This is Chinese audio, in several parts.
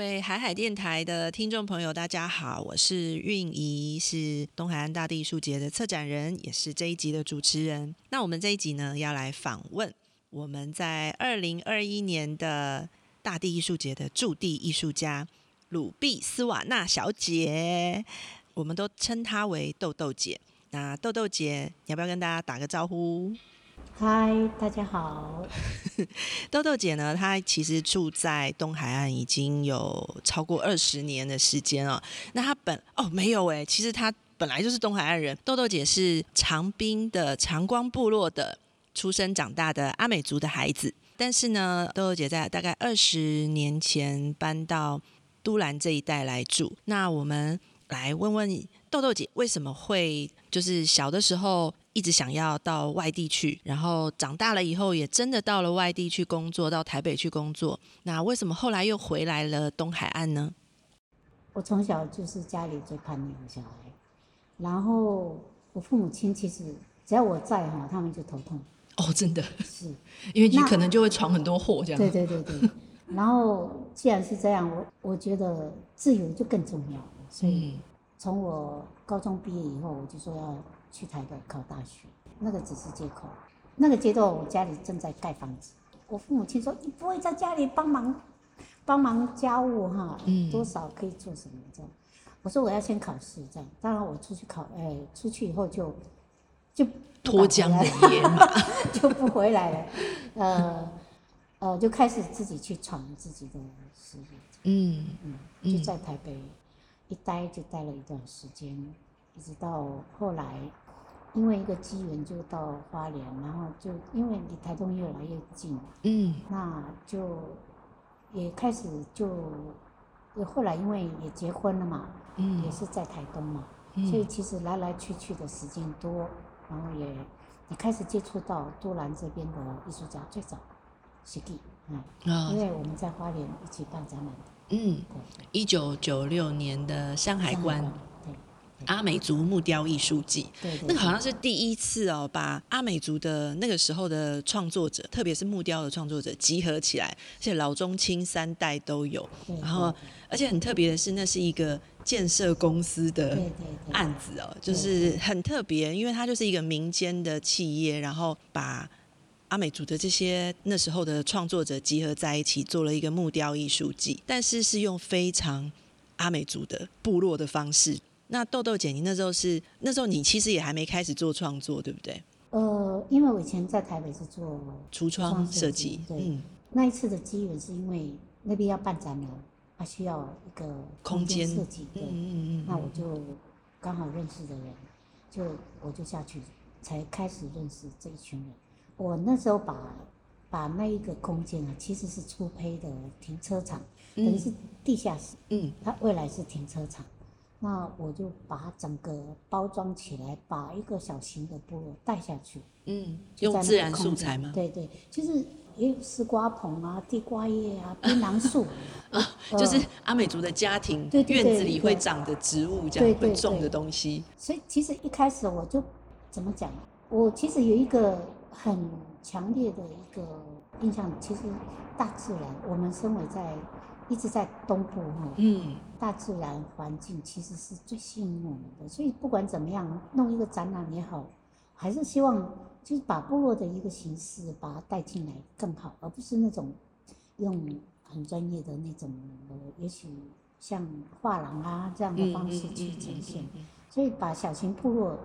各位海海电台的听众朋友，大家好，我是韵仪，是东海岸大地艺术节的策展人，也是这一集的主持人。那我们这一集呢，要来访问我们在二零二一年的大地艺术节的驻地艺术家鲁碧斯瓦纳小姐，我们都称她为豆豆姐。那豆豆姐，要不要跟大家打个招呼？嗨，大家好。豆豆姐呢，她其实住在东海岸已经有超过二十年的时间了。那她本哦没有哎，其实她本来就是东海岸人。豆豆姐是长滨的长光部落的出生长大的阿美族的孩子，但是呢，豆豆姐在大概二十年前搬到都兰这一带来住。那我们来问问豆豆姐，为什么会就是小的时候？一直想要到外地去，然后长大了以后也真的到了外地去工作，到台北去工作。那为什么后来又回来了东海岸呢？我从小就是家里最叛逆的小孩，然后我父母亲其实只要我在哈，他们就头痛。哦，真的是，因为你可能就会闯很多祸这样。对对对对。然后既然是这样，我我觉得自由就更重要。所以从我高中毕业以后，我就说要。去台北考大学，那个只是借口。那个阶段，我家里正在盖房子，我父母亲说：“你不会在家里帮忙帮忙家务哈？嗯，多少可以做什么这样？”我说：“我要先考试这样。”当然，我出去考，哎，出去以后就就脱缰的野马，就不回来了。呃呃，就开始自己去闯自己的事业。嗯嗯，就在台北一待就待了一段时间。一直到后来，因为一个机缘就到花莲，然后就因为离台东越来越近，嗯，那就也开始就，后来因为也结婚了嘛，嗯，也是在台东嘛，所以其实来来去去的时间多，然后也也开始接触到都兰这边的艺术家，最早是弟，嗯，因为我们在花莲一起办展览的，嗯，一九九六年的山海关。阿美族木雕艺术季，那个好像是第一次哦，把阿美族的那个时候的创作者，特别是木雕的创作者集合起来，而且老中青三代都有。然后，而且很特别的是，那是一个建设公司的案子哦，就是很特别，因为它就是一个民间的企业，然后把阿美族的这些那时候的创作者集合在一起，做了一个木雕艺术季，但是是用非常阿美族的部落的方式。那豆豆姐，你那时候是那时候你其实也还没开始做创作，对不对？呃，因为我以前在台北是做橱窗设计，对。那一次的机缘是因为那边要办展览，它需要一个空间设计，对。嗯嗯嗯。那我就刚好认识的人，就我就下去，才开始认识这一群人。我那时候把把那一个空间啊，其实是初胚的停车场，等于是地下室。嗯。它未来是停车场。那我就把它整个包装起来，把一个小型的部落带下去。嗯，用自然素材吗？对对，就是也有丝瓜棚啊、地瓜叶啊、槟榔树 啊，就是阿美族的家庭院子里会长的植物，这样会种的东西。所以其实一开始我就怎么讲？我其实有一个很强烈的一个印象，其实大自然，我们身为在。一直在东部哈，嗯，大自然环境其实是最吸引我们的，所以不管怎么样，弄一个展览也好，还是希望就是把部落的一个形式把它带进来更好，而不是那种用很专业的那种，呃，也许像画廊啊这样的方式去呈现。所以把小型部落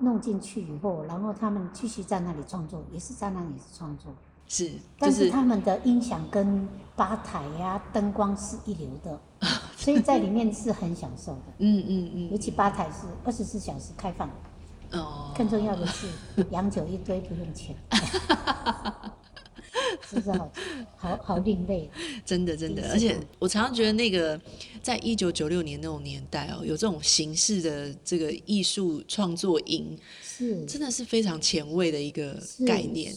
弄进去以后，然后他们继续在那里创作，也是在那里创作。是，但是他们的音响跟吧台呀、灯光是一流的，所以在里面是很享受的。嗯嗯嗯，尤其吧台是二十四小时开放。哦。更重要的是，洋酒一堆不用钱。是好好好另类？真的真的，而且我常常觉得那个在一九九六年那种年代哦，有这种形式的这个艺术创作营，是真的是非常前卫的一个概念。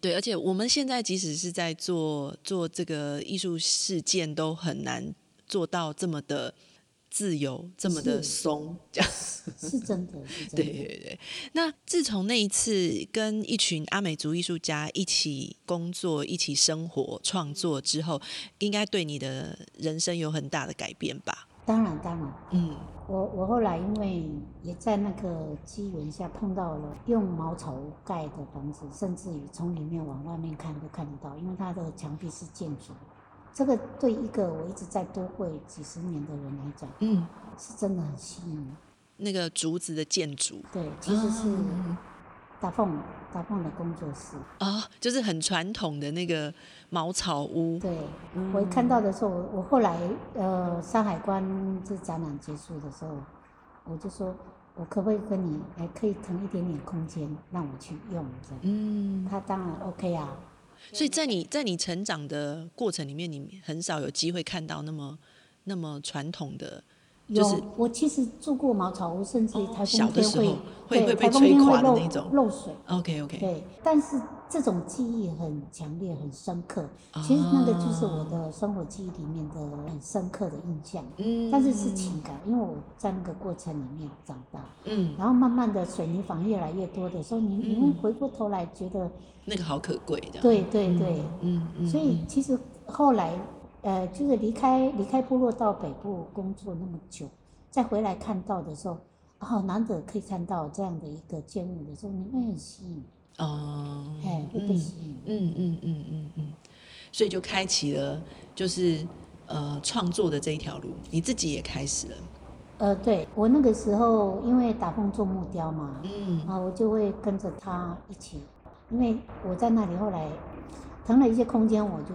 对，而且我们现在即使是在做做这个艺术事件，都很难做到这么的自由，这么的松，这样 是真的。对对对。那自从那一次跟一群阿美族艺术家一起工作、一起生活、创作之后，应该对你的人生有很大的改变吧？当然，当然。嗯，我我后来因为也在那个机缘下碰到了用茅草盖的房子，甚至于从里面往外面看都看得到，因为它的墙壁是建筑。这个对一个我一直在都会几十年的人来讲，嗯，是真的很吸引。那个竹子的建筑，对，其实是大凤大凤的工作室啊，就是很传统的那个茅草屋。对，我一看到的时候，我后来呃山海关这展览结束的时候，我就说，我可不可以跟你还可以腾一点点空间让我去用？嗯，他当然 OK 啊。所以在你在你成长的过程里面，你很少有机会看到那么那么传统的。有，我其实住过茅草屋，甚至台风天会会会被吹垮的那种漏水。OK OK。对，但是这种记忆很强烈、很深刻。其实那个就是我的生活记忆里面的很深刻的印象。嗯。但是是情感，因为我在那个过程里面长大。嗯。然后慢慢的水泥房越来越多的时候，你你会回过头来觉得那个好可贵的。对对对。嗯嗯。所以其实后来。呃，就是离开离开部落到北部工作那么久，再回来看到的时候，哦，难得可以看到这样的一个建物的时候，你会很吸引哦，嗯嗯嗯嗯嗯，所以就开启了就是呃创作的这一条路，你自己也开始了。呃，对我那个时候因为打工做木雕嘛，嗯，啊，我就会跟着他一起，因为我在那里后来。腾了一些空间，我就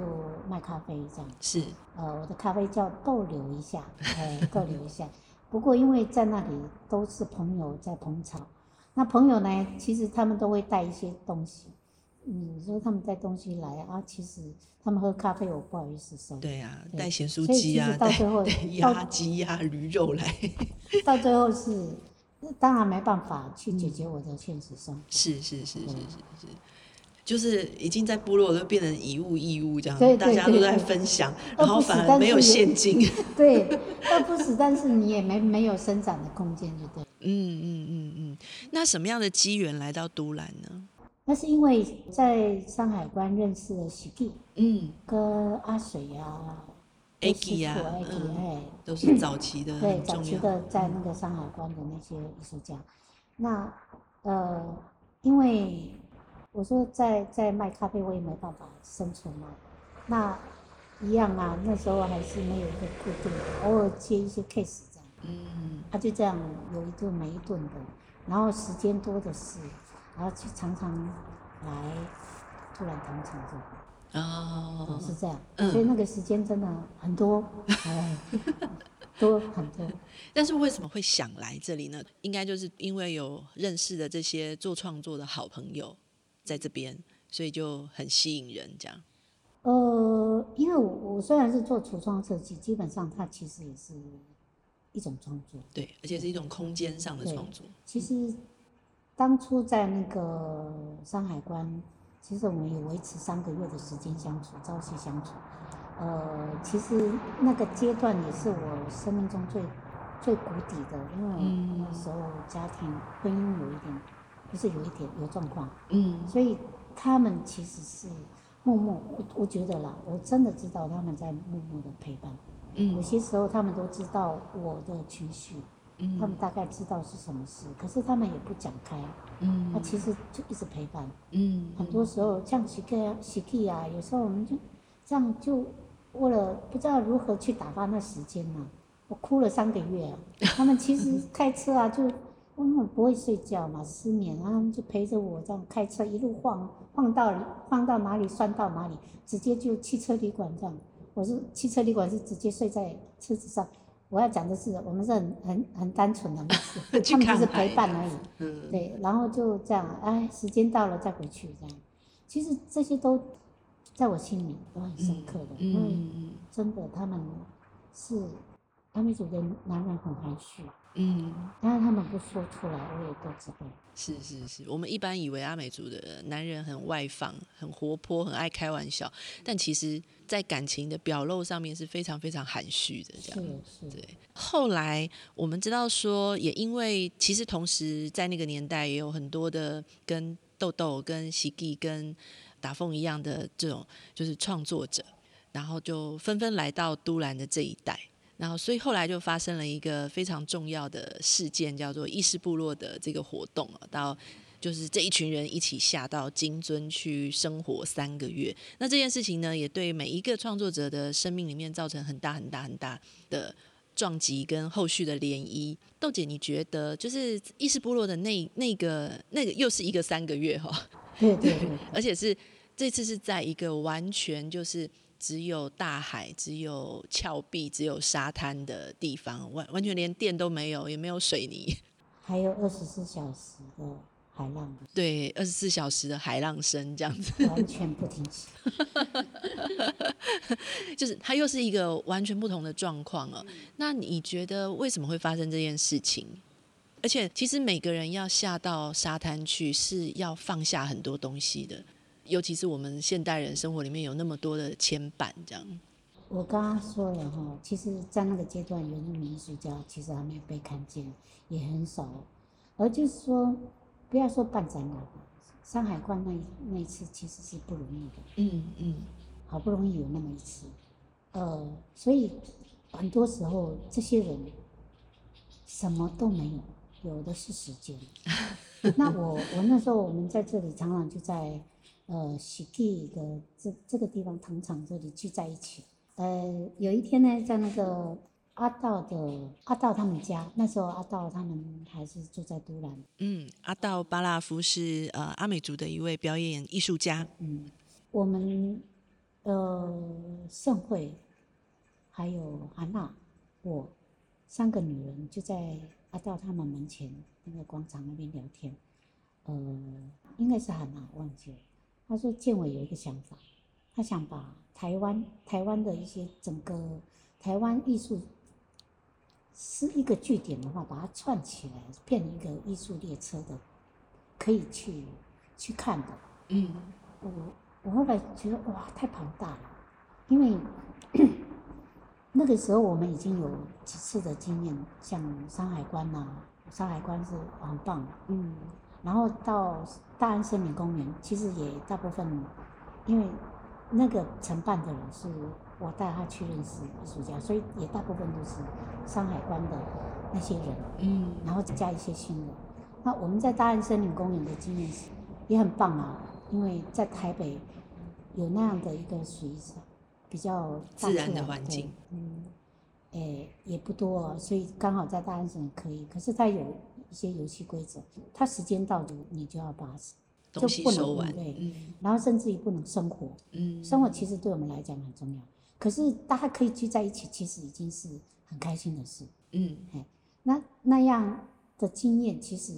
卖咖啡这样。是，呃，我的咖啡叫逗留一下，哎，逗留一下。不过因为在那里都是朋友在捧场，那朋友呢，其实他们都会带一些东西。你，说他们带东西来啊，其实他们喝咖啡，我不好意思收。对呀，带咸酥鸡啊，带鸭鸡呀、驴肉来。到最后是，当然没办法去解决我的现实生活。是是是是是是。就是已经在部落都变成以物易物这样，大家都在分享，然后反而没有现金。对，倒不死，但是你也没没有生长的空间，就对。嗯嗯嗯嗯。那什么样的机缘来到都兰呢？那是因为在山海关认识了喜弟，嗯，跟阿水啊，A K 啊，哎，都是早期的，对，早期的在那个山海关的那些艺术家。那呃，因为。我说在在卖咖啡，我也没办法生存嘛。那一样啊，那时候还是没有一个固定的，偶尔接一些 case。嗯。他就这样有一顿没一顿的，然后时间多的是，然后就常常来突然同场这哦。是这样。嗯。所以那个时间真的很多，哎，多很多。但是为什么会想来这里呢？应该就是因为有认识的这些做创作的好朋友。在这边，所以就很吸引人，这样。呃，因为我我虽然是做橱窗设计，基本上它其实也是一种创作。对，而且是一种空间上的创作。其实当初在那个山海关，其实我们也维持三个月的时间相处，朝夕相处。呃，其实那个阶段也是我生命中最最谷底的，因为那时候家庭婚姻有一点。不是有一点有状况，嗯，所以他们其实是默默，我我觉得啦，我真的知道他们在默默的陪伴，嗯，有些时候他们都知道我的情绪，嗯，他们大概知道是什么事，可是他们也不讲开，嗯，他其实就一直陪伴，嗯，很多时候像喜 K 啊喜 K 啊，有时候我们就这样就为了不知道如何去打发那时间嘛，我哭了三个月啊，他们其实 开车啊就。他们不会睡觉嘛，失眠，然后就陪着我这样开车一路晃，晃到晃到哪里算到哪里，直接就汽车旅馆这样。我是汽车旅馆是直接睡在车子上。我要讲的是，我们是很很很单纯的，他们就是陪伴而已。嗯。对，然后就这样，哎，时间到了再回去这样。其实这些都在我心里都很深刻的，因为真的他们是阿美族的男人很含蓄，嗯，但是他们不说出来，我也都知道。是是是，我们一般以为阿美族的男人很外放、很活泼、很爱开玩笑，但其实，在感情的表露上面是非常非常含蓄的。这样是是。对。后来我们知道说，也因为其实同时在那个年代也有很多的跟豆豆、跟喜弟、跟打凤一样的这种就是创作者，然后就纷纷来到都兰的这一代。然后，所以后来就发生了一个非常重要的事件，叫做意识部落的这个活动啊。到就是这一群人一起下到金尊去生活三个月。那这件事情呢，也对每一个创作者的生命里面造成很大很大很大的撞击跟后续的涟漪。豆姐，你觉得就是意识部落的那那个那个又是一个三个月哈？对对，而且是这次是在一个完全就是。只有大海，只有峭壁，只有沙滩的地方，完完全连电都没有，也没有水泥，还有二十四小时的海浪。对，二十四小时的海浪声这样子，完全不停息。就是它又是一个完全不同的状况了。那你觉得为什么会发生这件事情？而且其实每个人要下到沙滩去，是要放下很多东西的。尤其是我们现代人生活里面有那么多的牵绊，这样。我刚刚说了哈，其实，在那个阶段，原住民艺术家其实还没有被看见，也很少。而就是说，不要说办展览，山海关那那一次其实是不容易的。嗯嗯。好不容易有那么一次，呃，所以很多时候这些人什么都没有，有的是时间。那我我那时候我们在这里常常就在。呃，喜地的这这个地方藤场这里聚在一起。呃，有一天呢，在那个阿道的阿道他们家，那时候阿道他们还是住在都兰。嗯，阿道巴拉夫是呃阿美族的一位表演艺术家。嗯，我们呃盛会还有安娜，我三个女人就在阿道他们门前那个广场那边聊天。呃，应该是安娜，忘记了。他说：“建伟有一个想法，他想把台湾台湾的一些整个台湾艺术是一个据点的话，把它串起来，变成一个艺术列车的，可以去去看的。”嗯，我我后来觉得哇，太庞大了，因为 那个时候我们已经有几次的经验，像山海关呐，山海关是很棒，嗯。然后到大安森林公园，其实也大部分，因为那个承办的人是我带他去认识艺术家，所以也大部分都是山海关的那些人。嗯。然后再加一些新人。那我们在大安森林公园的经验是也很棒啊，因为在台北有那样的一个属于比较自然的环境。嗯。诶，也不多，所以刚好在大安森林可以。可是它有。一些游戏规则，它时间到了，你就要把就不能对，然后甚至于不能生活。嗯，生活其实对我们来讲很重要。可是大家可以聚在一起，其实已经是很开心的事。嗯，哎，那那样的经验，其实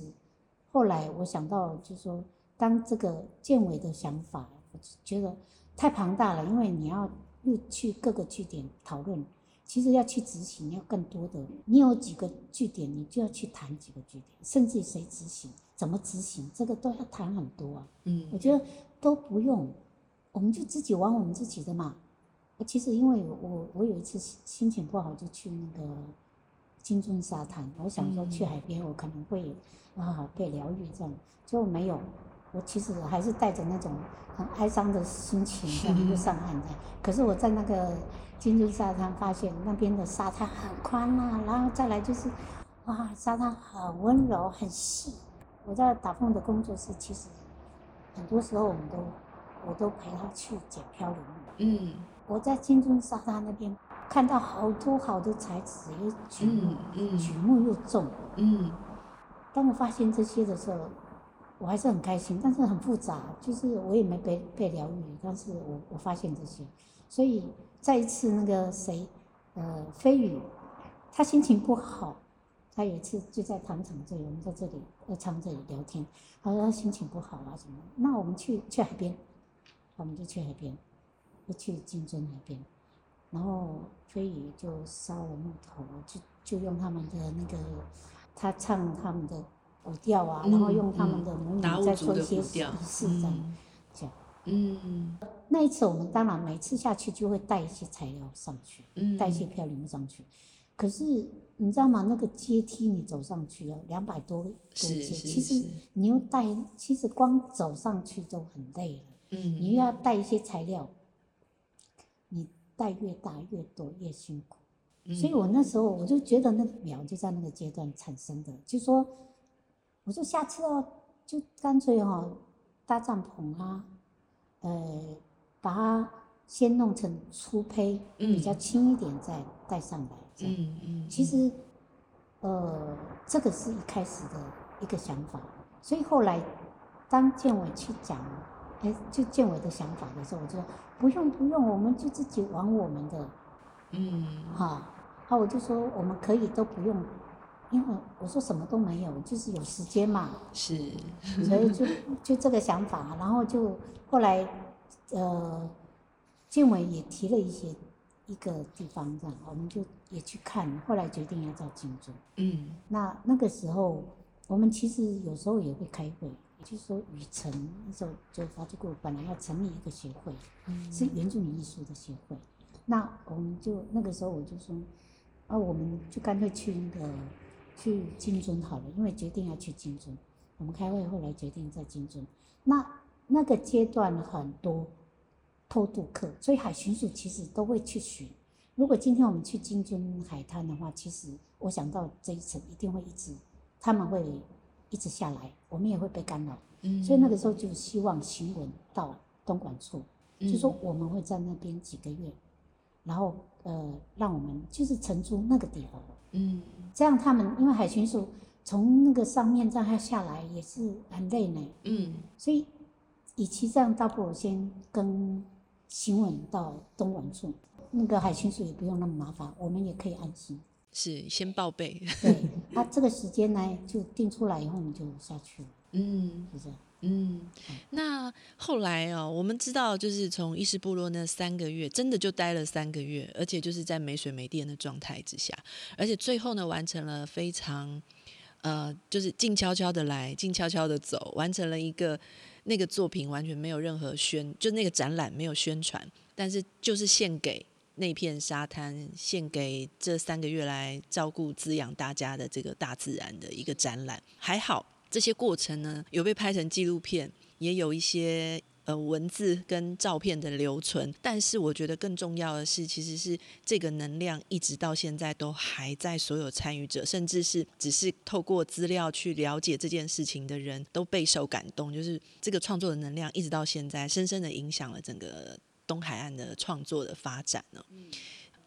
后来我想到，就是说，当这个建委的想法，我觉得太庞大了，因为你要又去各个据点讨论。其实要去执行，要更多的。你有几个据点，你就要去谈几个据点，甚至谁执行，怎么执行，这个都要谈很多啊。嗯，我觉得都不用，我们就自己玩我们自己的嘛。其实因为我我有一次心情不好，就去那个金樽沙滩，我想说去海边，我可能会啊被疗愈这样，结果没有。我其实还是带着那种很哀伤的心情 在路上岸的。可是我在那个金珠沙滩发现那边的沙滩很宽呐，然后再来就是，哇，沙滩很温柔很细。我在打凤的工作室，其实很多时候我们都我都陪他去捡漂流木。嗯。我在金钟沙滩那边看到好多好多材质，又举木，举木又重。嗯。当我发现这些的时候。我还是很开心，但是很复杂，就是我也没被被疗愈，但是我我发现这些，所以再一次那个谁，呃，飞宇，他心情不好，他有一次就在糖厂这里，我们在这里在厂这里聊天，他说他心情不好啊什么，那我们去去海边，我们就去海边，就去金樽海边，然后飞宇就烧了木头，就就用他们的那个，他唱他们的舞调啊，然后用他们的母语在做一些仪式这样。嗯，那一次我们当然每次下去就会带一些材料上去，带一些漂流木上去。可是你知道吗？那个阶梯你走上去要两百多多阶，其实你又带，其实光走上去就很累了。嗯，你又要带一些材料，你带越大越多越辛苦。所以我那时候我就觉得那个苗就在那个阶段产生的，就说，我说下次哦，就干脆哦搭帐篷啊，呃，把它先弄成粗胚，比较轻一点，再带上来。嗯嗯，其实，呃，这个是一开始的一个想法，所以后来当建伟去讲，哎，就建伟的想法的时候，我就说不用不用，我们就自己玩我们的，嗯，哈，好，我就说我们可以都不用，因为我说什么都没有，就是有时间嘛，是，所以就就这个想法，然后就后来，呃，建委也提了一些。一个地方这样，我们就也去看，后来决定要造金州。嗯，那那个时候，我们其实有时候也会开会，也就是说，雨辰那时候就发出过，本来要成立一个协会，是原住民艺术的协会。那我们就那个时候我就说，啊，我们就干脆去那个去金尊好了，因为决定要去金尊。我们开会后来决定在金尊。那那个阶段很多。偷渡客，所以海巡署其实都会去巡。如果今天我们去金尊海滩的话，其实我想到这一层一定会一直，他们会一直下来，我们也会被干扰。嗯，所以那个时候就希望新闻到东莞处，就说我们会在那边几个月，然后呃，让我们就是承租那个地方。嗯，这样他们因为海巡署从那个上面这样下来也是很累呢。嗯，所以与其这样，倒不如先跟。行稳到东莞住，那个海巡署也不用那么麻烦，我们也可以安心。是先报备。对，他这个时间呢，就定出来以后，我们就下去了。嗯，是这样。嗯，那后来哦，我们知道，就是从伊势部落那三个月，真的就待了三个月，而且就是在没水没电的状态之下，而且最后呢，完成了非常呃，就是静悄悄的来，静悄悄的走，完成了一个。那个作品完全没有任何宣，就那个展览没有宣传，但是就是献给那片沙滩，献给这三个月来照顾滋养大家的这个大自然的一个展览。还好这些过程呢，有被拍成纪录片，也有一些。呃，文字跟照片的留存，但是我觉得更重要的是，其实是这个能量一直到现在都还在，所有参与者，甚至是只是透过资料去了解这件事情的人都备受感动，就是这个创作的能量一直到现在，深深的影响了整个东海岸的创作的发展呢。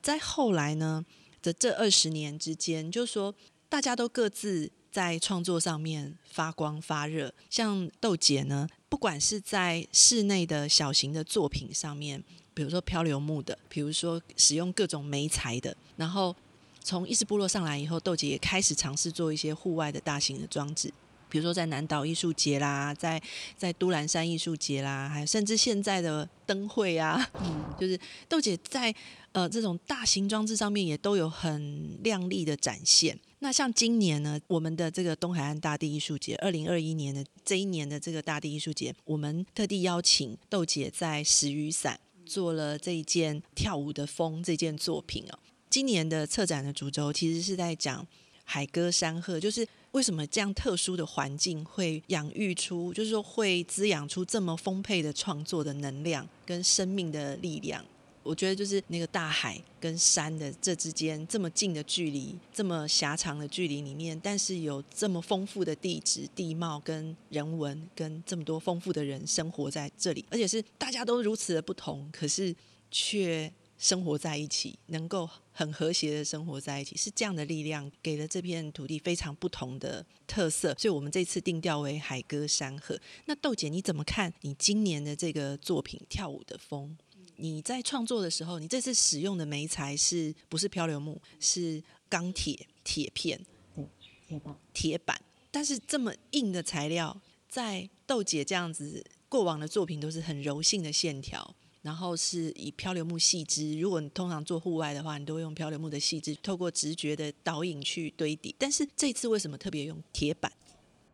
在后来呢的这二十年之间，就是说大家都各自在创作上面发光发热，像豆姐呢。不管是在室内的小型的作品上面，比如说漂流木的，比如说使用各种媒材的，然后从意识部落上来以后，豆姐也开始尝试做一些户外的大型的装置，比如说在南岛艺术节啦，在在都兰山艺术节啦，还有甚至现在的灯会啊，就是豆姐在呃这种大型装置上面也都有很亮丽的展现。那像今年呢，我们的这个东海岸大地艺术节，二零二一年的这一年的这个大地艺术节，我们特地邀请豆姐在石雨伞做了这一件跳舞的风这件作品哦。今年的策展的主轴其实是在讲海歌山鹤，就是为什么这样特殊的环境会养育出，就是说会滋养出这么丰沛的创作的能量跟生命的力量。我觉得就是那个大海跟山的这之间这么近的距离，这么狭长的距离里面，但是有这么丰富的地质地貌跟人文，跟这么多丰富的人生活在这里，而且是大家都如此的不同，可是却生活在一起，能够很和谐的生活在一起，是这样的力量给了这片土地非常不同的特色。所以我们这次定调为海歌山河。那豆姐你怎么看？你今年的这个作品《跳舞的风》？你在创作的时候，你这次使用的煤材是不是漂流木？是钢铁铁片，对，铁板。铁板，但是这么硬的材料，在豆姐这样子过往的作品都是很柔性的线条，然后是以漂流木细枝。如果你通常做户外的话，你都会用漂流木的细枝，透过直觉的导引去堆底。但是这次为什么特别用铁板？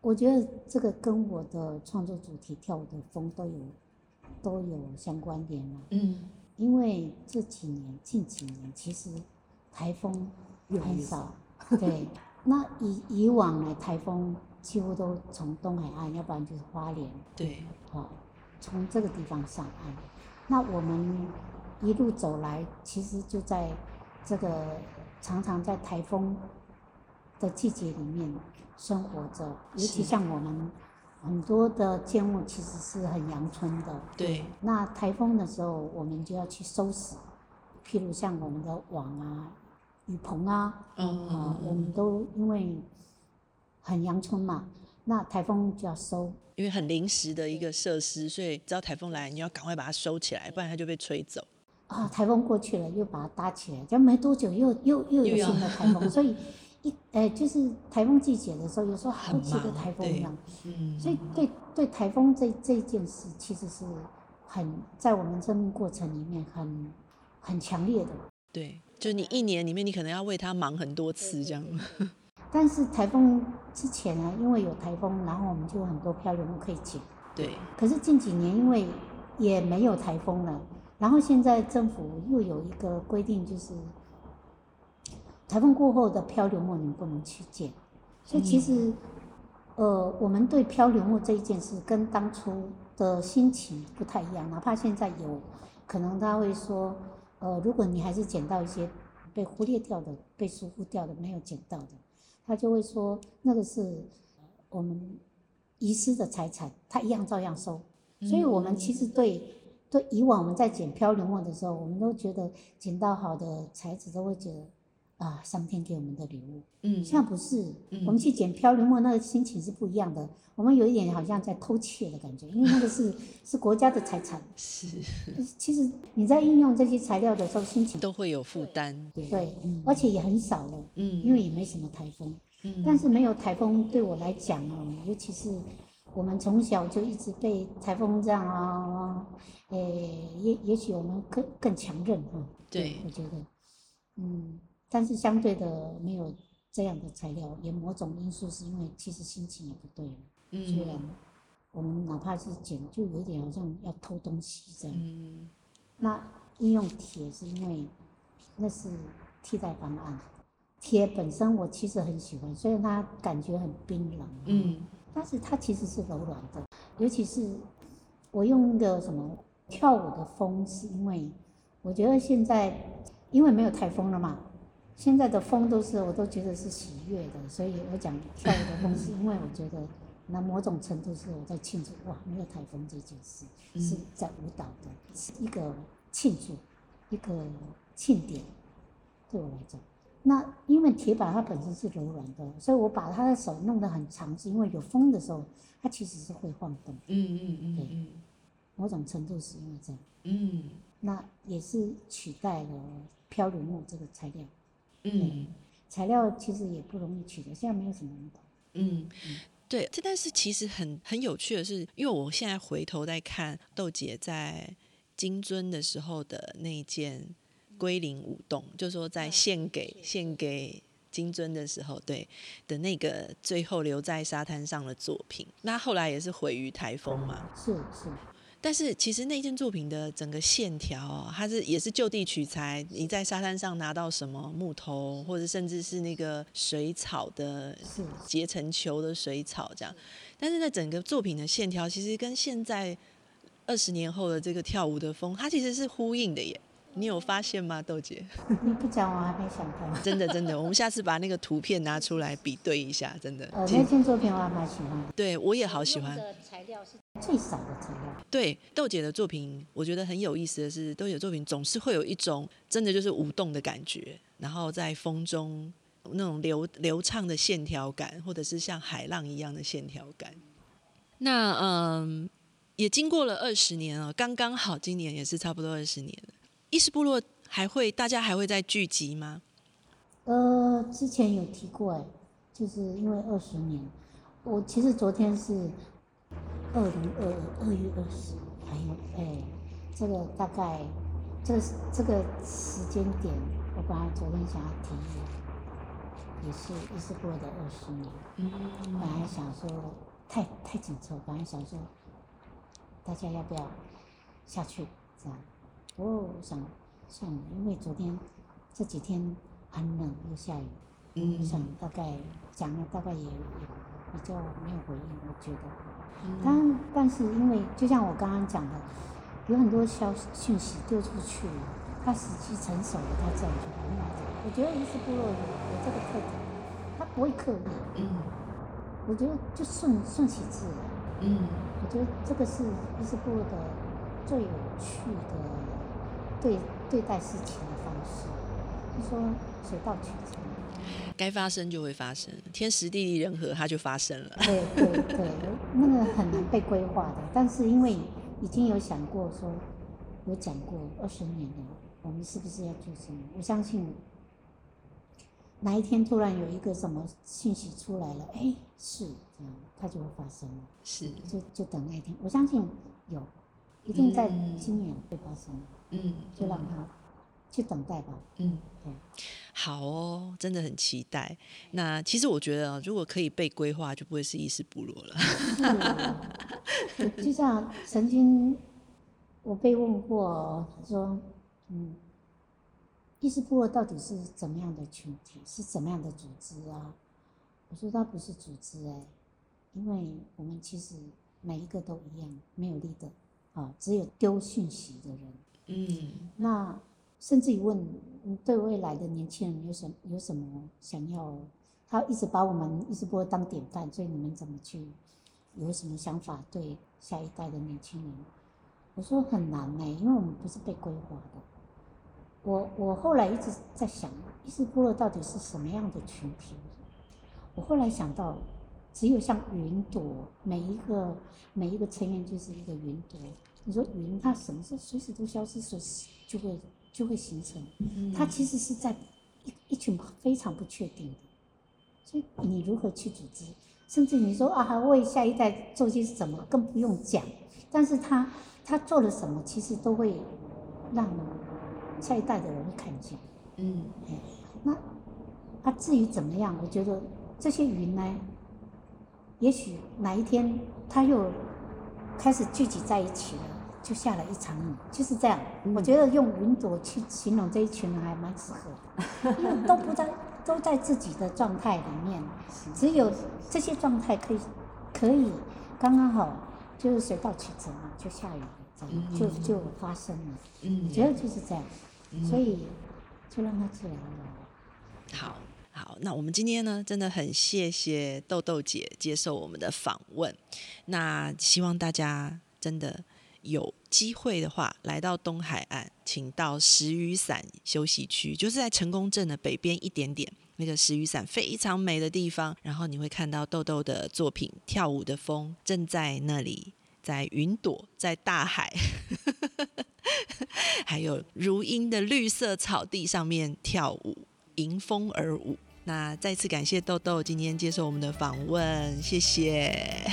我觉得这个跟我的创作主题跳舞的风都有都有相关联了。嗯，因为这几年近几年其实台风很少，对。那以以往呢，台风几乎都从东海岸，要不然就是花莲。对。好，从这个地方上岸。那我们一路走来，其实就在这个常常在台风的季节里面生活着。尤其像我们很多的建物，其实是很阳春的。对。那台风的时候，我们就要去收拾，譬如像我们的网啊。雨棚啊，啊，我们都因为很阳春嘛，那台风就要收，因为很临时的一个设施，所以只要台风来，你要赶快把它收起来，不然它就被吹走。啊，台风过去了，又把它搭起来，就没多久又又又有新的台风，所以一哎，就是台风季节的时候，有时候好几个台风一样，嗯，所以对对台风这这件事，其实是很在我们生命过程里面很很强烈的。对，就你一年里面，你可能要为它忙很多次这样。但是台风之前呢，因为有台风，然后我们就有很多漂流木可以捡。对。可是近几年因为也没有台风了，然后现在政府又有一个规定，就是台风过后的漂流木你不能去捡。所以其实，呃，我们对漂流木这一件事跟当初的心情不太一样，哪怕现在有可能他会说。呃，如果你还是捡到一些被忽略掉的、被疏忽掉的、没有捡到的，他就会说那个是我们遗失的财产，他一样照样收。所以，我们其实对对以往我们在捡漂流木的时候，我们都觉得捡到好的材质都会觉得。啊，上天给我们的礼物。嗯，现在不是，我们去捡漂流木，那个心情是不一样的。我们有一点好像在偷窃的感觉，因为那个是是国家的财产。是。其实你在应用这些材料的时候，心情都会有负担。对，而且也很少了。嗯。因为也没什么台风。嗯。但是没有台风对我来讲哦，尤其是我们从小就一直被台风这样啊，诶，也也许我们更更强韧哈。对。我觉得，嗯。但是相对的没有这样的材料，也某种因素是因为其实心情也不对了。嗯。虽然我们哪怕是捡，就有点好像要偷东西这样。嗯。那应用铁是因为那是替代方案。铁本身我其实很喜欢，虽然它感觉很冰冷。嗯。但是它其实是柔软的，尤其是我用个什么跳舞的风，是因为我觉得现在因为没有台风了嘛。现在的风都是，我都觉得是喜悦的，所以我讲跳舞的风，是因为我觉得那某种程度是我在庆祝哇，没有台风这件事，是在舞蹈的，是一个庆祝，一个庆典，对我来讲。那因为铁板它本身是柔软的，所以我把他的手弄得很长，是因为有风的时候，它其实是会晃动。嗯嗯嗯，对，某种程度是因为这样。嗯，那也是取代了漂流木这个材料。嗯，材料其实也不容易取得，现在没有什么人懂。嗯，对，这但是其实很很有趣的是，因为我现在回头在看豆姐在金樽的时候的那件归零舞动，就是说在献给献给金樽的时候，对的那个最后留在沙滩上的作品，那后来也是毁于台风嘛。是是。但是其实那件作品的整个线条，它是也是就地取材。你在沙滩上拿到什么木头，或者甚至是那个水草的结成球的水草这样。但是那整个作品的线条，其实跟现在二十年后的这个跳舞的风，它其实是呼应的耶。你有发现吗，豆姐？你不讲我还没想到。真的真的，我们下次把那个图片拿出来比对一下，真的。呃，那件作品我还蛮喜欢。对，我也好喜欢。的材料是最少的材料。对，豆姐的作品，我觉得很有意思的是，豆姐的作品总是会有一种真的就是舞动的感觉，然后在风中那种流流畅的线条感，或者是像海浪一样的线条感。那嗯，也经过了二十年了，刚刚好，今年也是差不多二十年了。意识部落还会，大家还会再聚集吗？呃，之前有提过哎，就是因为二十年，我其实昨天是二零二二月二十，还有哎，这个大概，这个这个时间点，我本来昨天想要提，也是伊斯布的二十年。嗯。本来想说太太紧凑，本来想说大家要不要下去这样。哦，想算了，因为昨天这几天很冷又下雨。嗯。想大概讲了，大概也也比较没有回应，我觉得。但但是因为就像我刚刚讲的。有很多消讯息丢出去，他时机成熟了，他这样就会那我觉得伊斯部落有这个特点，他不会刻意。嗯。我觉得就顺顺其自然。嗯。我觉得这个是伊斯部落的最有趣的对对待事情的方式，就说水到渠成。该发生就会发生，天时地利人和，它就发生了。对对对，那个很难被规划的，但是因为。已经有想过说，有讲过二十年了，我们是不是要做什么？我相信，哪一天突然有一个什么信息出来了，哎，是这样，它就会发生了。是，就就等那一天。我相信有，一定在今年会发生。嗯，就让他去等待吧。嗯，对。好哦，真的很期待。那其实我觉得，如果可以被规划，就不会是意识部落了。就像曾经我被问过，说，嗯，意识部落到底是怎么样的群体，是怎么样的组织啊？我说它不是组织哎，因为我们其实每一个都一样，没有力的，啊，只有丢讯息的人。嗯，那。甚至于问，对未来的年轻人有什有什么想要？他一直把我们一直不会当典范，所以你们怎么去？有什么想法对下一代的年轻人？我说很难呢，因为我们不是被规划的。我我后来一直在想，伊斯波勒到底是什么样的群体？我后来想到，只有像云朵，每一个每一个成员就是一个云朵。你说云它什么时候随时都消失，随时就会。就会形成，它其实是在一一群非常不确定的，所以你如何去组织，甚至你说啊，为下一代做些什么，更不用讲。但是他他做了什么，其实都会让下一代的人看见。嗯，哎，那他至于怎么样，我觉得这些云呢，也许哪一天他又开始聚集在一起了。就下了一场雨，就是这样。我觉得用云朵去形容这一群人还蛮适合的，因为都不在都在自己的状态里面，只有这些状态可以可以刚刚好，就是水到渠成嘛，就下雨了，就就发生了。嗯，我觉得就是这样，所以就让它自然了。好，好，那我们今天呢，真的很谢谢豆豆姐接受我们的访问。那希望大家真的。有机会的话，来到东海岸，请到石雨伞休息区，就是在成功镇的北边一点点，那个石雨伞非常美的地方。然后你会看到豆豆的作品《跳舞的风》正在那里，在云朵，在大海，还有如茵的绿色草地上面跳舞，迎风而舞。那再次感谢豆豆今天接受我们的访问，谢谢，